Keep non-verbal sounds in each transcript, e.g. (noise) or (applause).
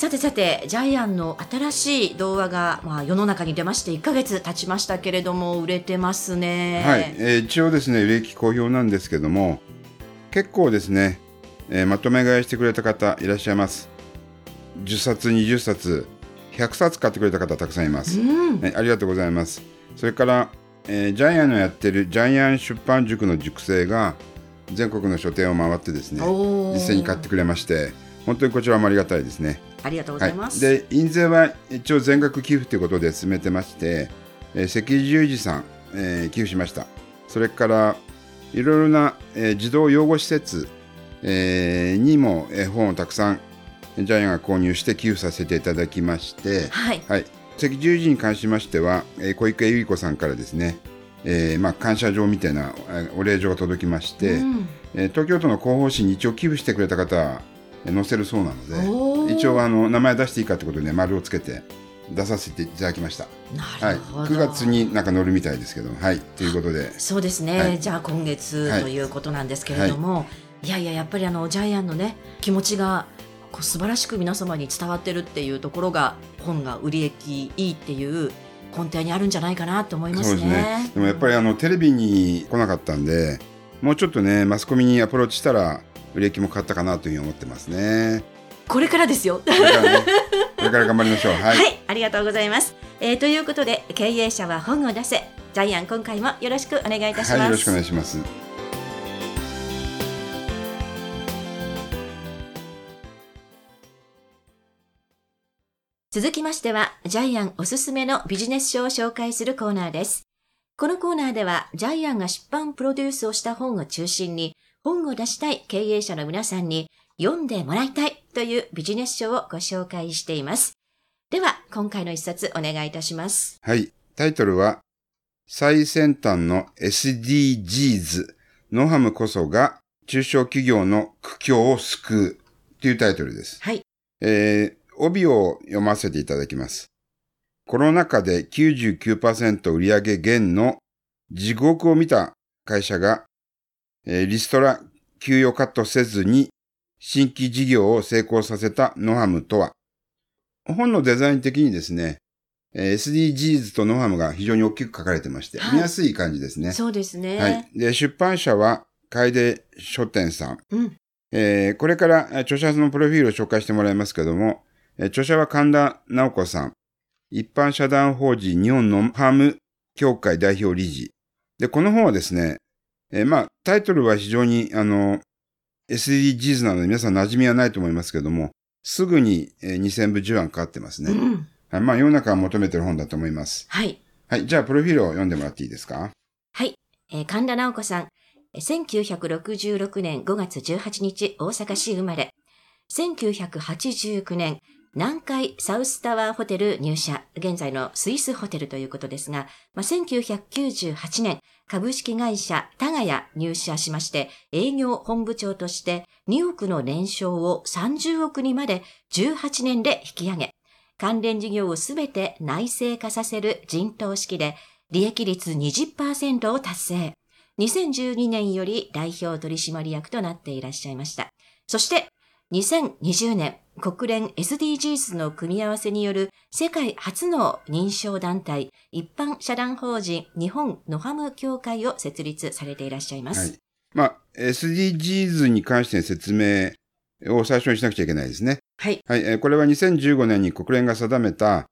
さてさて、ジャイアンの新しい童話が、まあ、世の中に出まして1ヶ月経ちましたけれども、売れてますね。はい、えー、一応ですね、売れ行き好評なんですけども、結構ですね、えー、まとめ買いしてくれた方いらっしゃいます。10冊、20冊、100冊買ってくれた方たくさんいます。うん、ありがとうございます。それから、えー、ジャイアンのやってるジャイアン出版塾の塾生が全国の書店を回ってですね、実際に買ってくれまして、本当にこちらもありがたいですね。ありがとうございます。はい、で印税は一応全額寄付ということで進めてまして、えー、赤十字さん、えー、寄付しました。それからいろいろな、えー、児童養護施設、えー、にも、えー、本をたくさんジャイアンが購入して寄付させていただきまして、はい、はい、赤十字に関しましては、えー、小池百合子さんからですね、えーまあ、感謝状みたいなお礼状が届きまして、うん、えー、東京都の広報誌に一応寄付してくれた方は載せるそうなので一応あの名前出していいかってことで丸をつけて出させていただきました。はい、9月になんか載るみたいですけど、はい、ということで。そうですね、はい、じゃあ今月ということなんですけれども、はい、いやいや、やっぱりあのジャイアンのね、気持ちがこう素晴らしく皆様に伝わってるっていうところが、本が売り行きいいっていう根底にあるんじゃないかなと思いますね。でね。でもやっぱりあのテレビに来なかったんで、もうちょっとね、マスコミにアプローチしたら、売れ行きも変わったかなというふうに思ってますね。これからですよ。これから、ね、(laughs) これから頑張りましょう。はい、はい、ありがとうございます。えー、ということで経営者は本を出せジャイアン今回もよろしくお願いいたします。はい、よろしくお願いします。続きましては、ジャイアンおすすめのビジネス書を紹介するコーナーです。このコーナーでは、ジャイアンが出版プロデュースをした本を中心に、本を出したい経営者の皆さんに読んでもらいたいというビジネス書をご紹介しています。では、今回の一冊お願いいたします。はい。タイトルは、最先端の SDGs、ノハムこそが中小企業の苦境を救うというタイトルです。はい。えー、帯を読ませていただきます。コロナ禍で99%売上減の地獄を見た会社がえリストラ、給与カットせずに新規事業を成功させたノハムとは、本のデザイン的にですね、SDGs とノハムが非常に大きく書かれてまして、はい、見やすい感じですね。そうですね。はい。で、出版社は、楓書店さん。うん、えー、これから著者のプロフィールを紹介してもらいますけども、著者は神田直子さん。一般社団法人日本ノハム協会代表理事。で、この本はですね、えー、まあ、タイトルは非常に、あの、SDGs なので皆さん馴染みはないと思いますけども、すぐに、えー、2000部10案かかってますね。うん、はい。まあ、世の中が求めてる本だと思います。はい。はい。じゃあ、プロフィールを読んでもらっていいですか？はい。えー、神田直子さん。1966年5月18日、大阪市生まれ。1989年、南海サウスタワーホテル入社、現在のスイスホテルということですが、まあ、1998年、株式会社タガヤ入社しまして、営業本部長として2億の年商を30億にまで18年で引き上げ、関連事業をすべて内製化させる人頭式で、利益率20%を達成。2012年より代表取締役となっていらっしゃいました。そして、2020年、国連 SDGs の組み合わせによる世界初の認証団体、一般社団法人日本ノハム協会を設立されていらっしゃいます。はい、まあ、SDGs に関しての説明を最初にしなくちゃいけないですね。はい。はい。これは2015年に国連が定めた、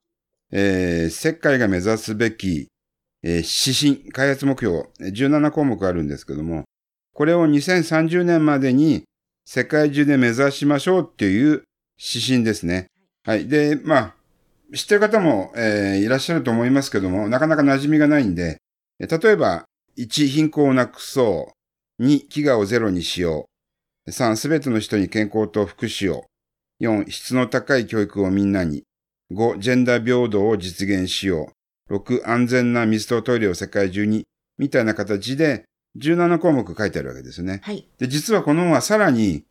えー、世界が目指すべき、えー、指針、開発目標、17項目あるんですけども、これを2030年までに世界中で目指しましょうっていう指針ですね。はい。で、まあ、知ってる方も、えー、いらっしゃると思いますけども、なかなか馴染みがないんで、例えば、1、貧困をなくそう。2、飢餓をゼロにしよう。3、すべての人に健康と福祉を。4、質の高い教育をみんなに。5、ジェンダー平等を実現しよう。6、安全な水とトイレを世界中に、みたいな形で17項目書いてあるわけですね。はい。で、実はこの本はさらに、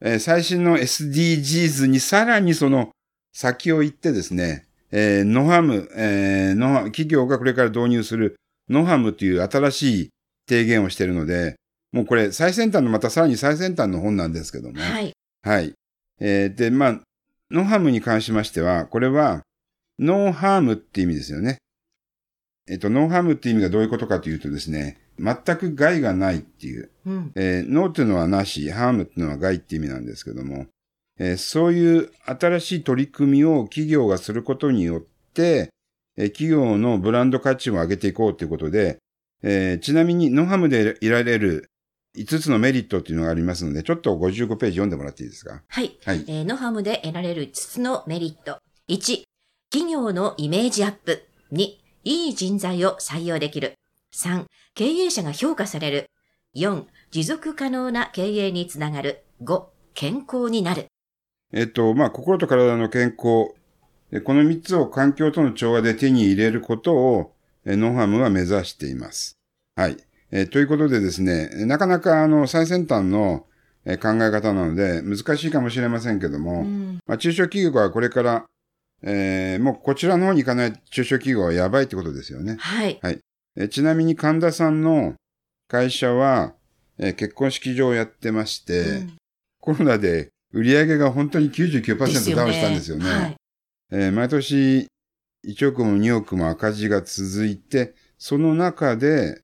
えー最新の SDGs にさらにその先を行ってですね、えーノハム、えーノハ企業がこれから導入するノハムという新しい提言をしているので、もうこれ最先端のまたさらに最先端の本なんですけども。はい。はい。えーで、まあ、ノーハームに関しましては、これは、ノーハームって意味ですよね。えっ、と、ノーハームって意味がどういうことかというとですね、全く害がないっていう。うん。えーノーっていうのはなし、ハームっていうのは害って意味なんですけども、えーそういう新しい取り組みを企業がすることによって、えー企業のブランド価値を上げていこうということで、えーちなみにノーハムでいられる5つのメリットっていうのがありますので、ちょっと55ページ読んでもらっていいですか？はい。はい。えーノハムで得られる5つのメリット。1、企業のイメージアップ。2、いい人材を採用できる。3、経営者が評価される。4、持続可能な経営につながる。5、健康になる。えっと、まあ、心と体の健康。えこの3つを環境との調和で手に入れることを、えノーハムは目指しています。はい。えということでですね、なかなかあの、最先端のえ考え方なので、難しいかもしれませんけども、うん。まあ、中小企業はこれから、えーもうこちらの方に行かない中小企業はやばいってことですよね。はい。えちなみに神田さんの会社は、え結婚式場をやってまして、うんコロナで売り上げが本当に99%ですダウンしたんですよね。はい。えー毎年1億も2億も赤字が続いて、その中で、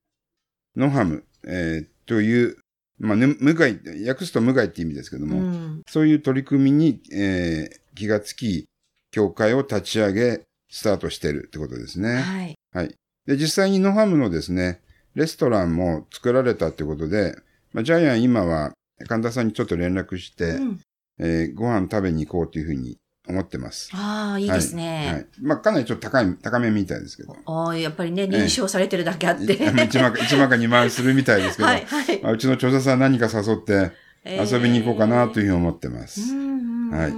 ノハム、えーという、まあ、ね無害、訳すと無害って意味ですけども、うん。そういう取り組みに、えー気がつき、協会を立ち上げ、スタートしてるってことですね。はい。はい。で、実際にノハムのですね、レストランも作られたってことで、まあ、ジャイアン今は神田さんにちょっと連絡して、うんえーご飯食べに行こうというふうに思ってます。ああ、いいですね。はい。まあ、かなりちょっと高い、高めみたいですけど。ああ、やっぱりね、認証されてるだけあって。1万か、1万か2万するみたいですけど、(laughs) はい、はい。まあ、うちの調査さん何か誘って遊びに行こうかなというふうに思ってます。ははいい。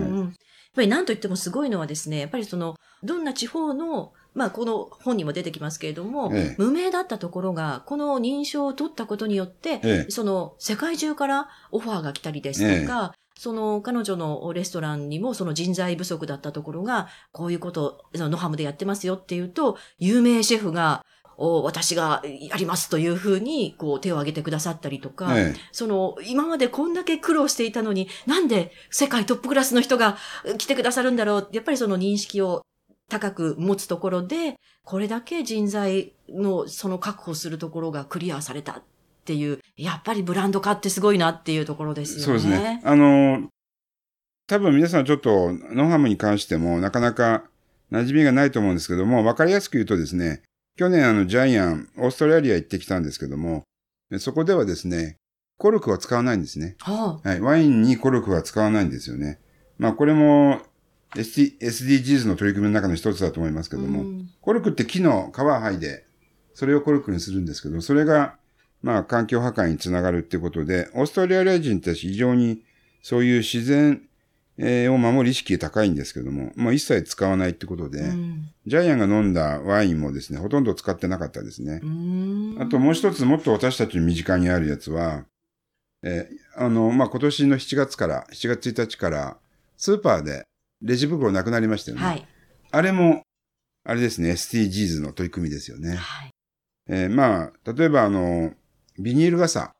やっぱり何と言ってもすごいのはですね、やっぱりその、どんな地方の、まあこの本にも出てきますけれども、ええ。無名だったところが、この認証を取ったことによって、ええ。その世界中からオファーが来たりですとか、その彼女のレストランにもその人材不足だったところが、こういうこと、そのノハムでやってますよっていうと、有名シェフが、お私がやりますというふうに、こう手を挙げてくださったりとか、えその、今までこんだけ苦労していたのに、なんで世界トップクラスの人がえ来てくださるんだろうやっぱりその認識を高く持つところで、これだけ人材のその確保するところがクリアされたっていう、やっぱりブランド化ってすごいなっていうところですよね。そうですね。。あの、多分皆さんちょっと、ノハムに関してもなかなか馴染みがないと思うんですけども、わかりやすく言うとですね、去年あのジャイアン、オーストラリア行ってきたんですけども、でそこではですね、コルクは使わないんですね。ははい。ワインにコルクは使わないんですよね。まあこれも SDGs の取り組みの中の一つだと思いますあ。けども、うんコルクって木の皮剥いで、それをコルクにするんですけど、それが、まあ、環境破壊につながるっていうことで、オーストラリア人って非常にそういう自然えーを守る意識が高いんですけども、まあ、一切使わないってことで、うんジャイアンが飲んだワインもですね、ほとんど使ってなかったですねう。んあともう一つもっと私たちの身近にあるやつは、えーあの、まあ、今年の7月から、7月1日から、スーパーでレジ袋なくなりましたよね。はい。あれも、あれですね、SDGs の取り組みですよね。はい。えーまあ、例えばあの、ビニール傘。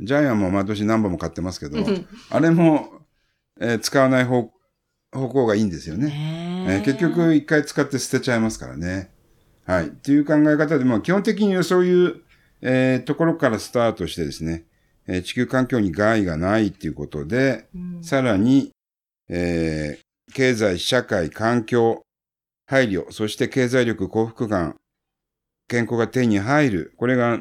ジャイアンも毎年何本も買ってますけど、あれも、えー使わない方方向がいいんですよね。ねえー結局一回使って捨てちゃいますからね。はい。っていう考え方で、まあ基本的にそういう、えーところからスタートしてですね、えー地球環境に害がないっていうことで、うんさらに、えー経済、社会、環境、配慮、そして経済力、幸福感、健康が手に入る。これが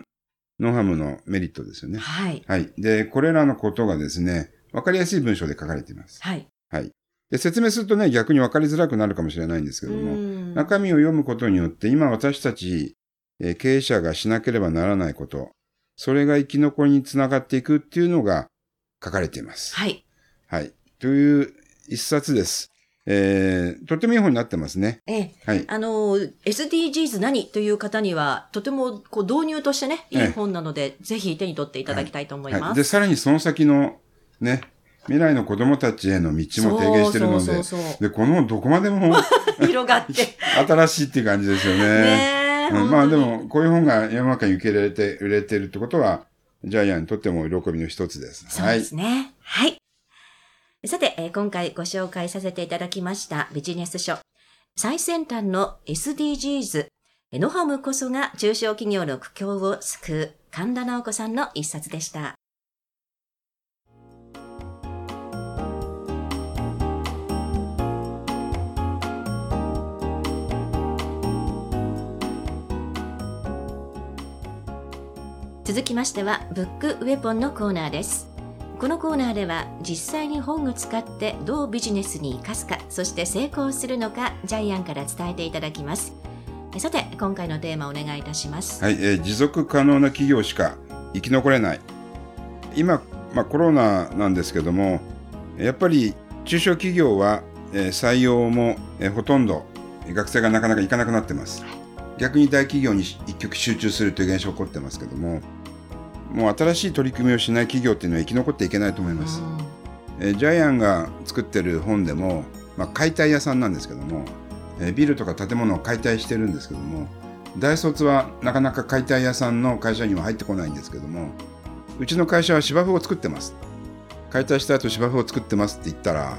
ノーハムのメリットですよね。はい。はい。で、これらのことがですね、わかりやすい文章で書かれています。はい。はい。で、説明するとね、逆にわかりづらくなるかもしれないんですけども、うん中身を読むことによって、今私たち、えー経営者がしなければならないこと、それが生き残りにつながっていくっていうのが書かれています。はい。はい。という一冊です。えー、とてもいい本になってますね。ええ。はい。あの、SDGs 何という方には、とてもこう導入としてね、いいええ本なので、ぜひ手に取っていただきたいと思いはい。ます。で、さらにその先の、ね、未来の子供たちへの道も提言してるので、そうそうそうで、このどこまでも (laughs) 広がって。(laughs) 新しいっていう感じですよね。ねえ。うん、まあでも、こういう本が世の中に受け入れられて、売れてるってことは、ジャイアンにとっても喜びの一つです。そうですね。はい。さて、えー今回ご紹介させていただきましたビジネス書。最先端の SDGs。ノハムこそが中小企業の苦境を救う神田直子さんの一冊でした。続きましては、ブックウェポンのコーナーです。このコーナーでは実際に本を使ってどうビジネスに生かすか、そして成功するのか、ジャイアンから伝えていただきます。えさて、今回のテーマお願いいたします。はい、えー持続可能な企業しか生き残れない。今、まあ、コロナなんですけども、やっぱり中小企業は、えー採用も、えーほとんど学生がなかなか行かなくなってます。逆に大企業に一極集中するという現象が起こってますけども、もう新しい取り組みをしない企業っていうのは生き残っていけないと思います。えージャイアンが作ってる本でも、まあ、解体屋さんなんですけども、えービルとか建物を解体してるんですけども大卒はなかなか解体屋さんの会社には入ってこないんですけどもうちの会社は芝生を作ってます解体した後芝生を作ってますって言ったら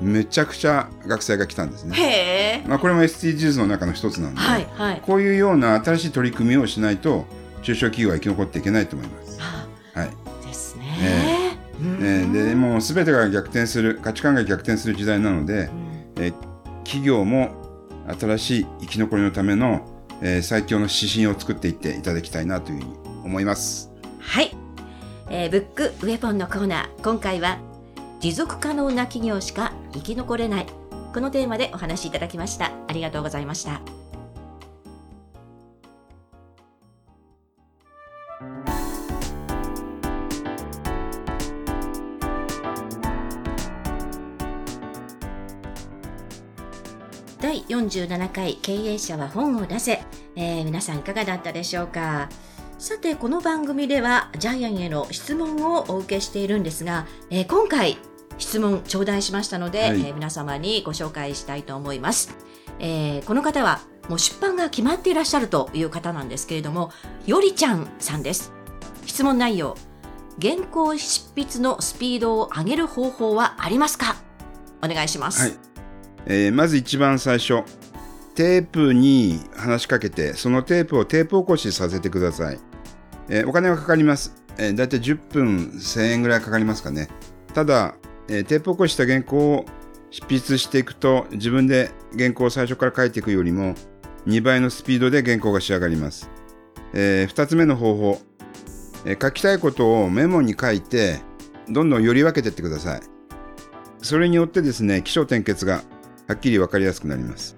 めちゃくちゃ学生が来たんですね。まあ、これも SDGs の中の一つなんで、はい、はい。こういうような新しい取り組みをしないと中小企業は生き残っていけないと思いますね。うんえー。でもう全てが逆転する価値観が逆転する時代なので、うん。えー企業も新しい生き残りのための、えー最強の指針を作っていっていただきたいなというふうに思います。はい、えーブックウェポンのコーナー。今回は持続可能な企業しか生き残れない。このテーマでお話しいただきました。ありがとうございました第47回経営者は本を出せ、えー皆さんいかがだったでしょうか？さてこの番組ではジャイアンへの質問をお受けしているんですが、えー今回質問頂戴しましたので、はい。えー皆様にご紹介したいと思います、えーこの方はもう出版が決まっていらっしゃるという方なんですけれどもよりちゃんさんです。質問内容。原稿執筆のスピードを上げる方法はありますか？お願いします、はいえーまず一番最初テープに話しかけてそのテープをテープ起こしさせてください、えーお金はかかります、えー、だいたい10分1000円ぐらいかかりますかね。ただ、えーテープ起こした原稿を執筆していくと自分で原稿を最初から書いていくよりも2倍のスピードで原稿が仕上がります、え2つ目の方法、えー書きたいことをメモに書いてどんどんより分けていってください。それによってですね起承転結がはっきり分かりやすくなります。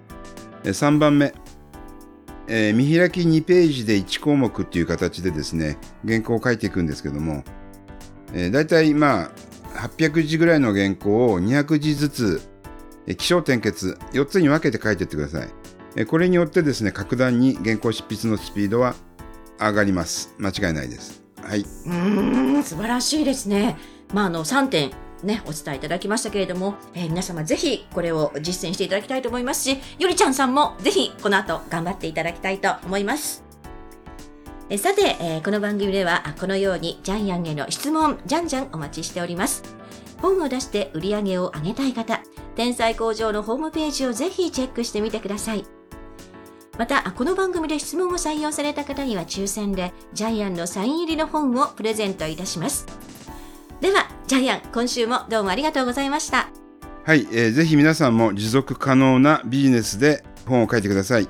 3番目、えー見開き2ページで1項目っていう形でですね、原稿を書いていくんですけども、えー、だいたいまあ、800字ぐらいの原稿を200字ずつ、えー起承転結4つに分けて書いていってください。えーこれによってですね、格段に原稿執筆のスピードは上がります。間違いないです。はい。うん素晴らしいですね。まあ、あの3点ね、お伝えいただきましたけれども、えー皆様ぜひこれを実践していただきたいと思いますし、よりちゃんさんもぜひこの後頑張っていただきたいと思います。えさて、えーこの番組ではこのようにジャイアンへの質問、じゃんじゃんお待ちしております。本を出して売り上げを上げたい方、天才工場のホームページをぜひチェックしてみてください。また、この番組で質問を採用された方には抽選で、ジャイアンのサイン入りの本をプレゼントいたします。では、ジャイアン、今週もどうもありがとうございました。はい、えーぜひ皆さんも持続可能なビジネスで本を書いてください。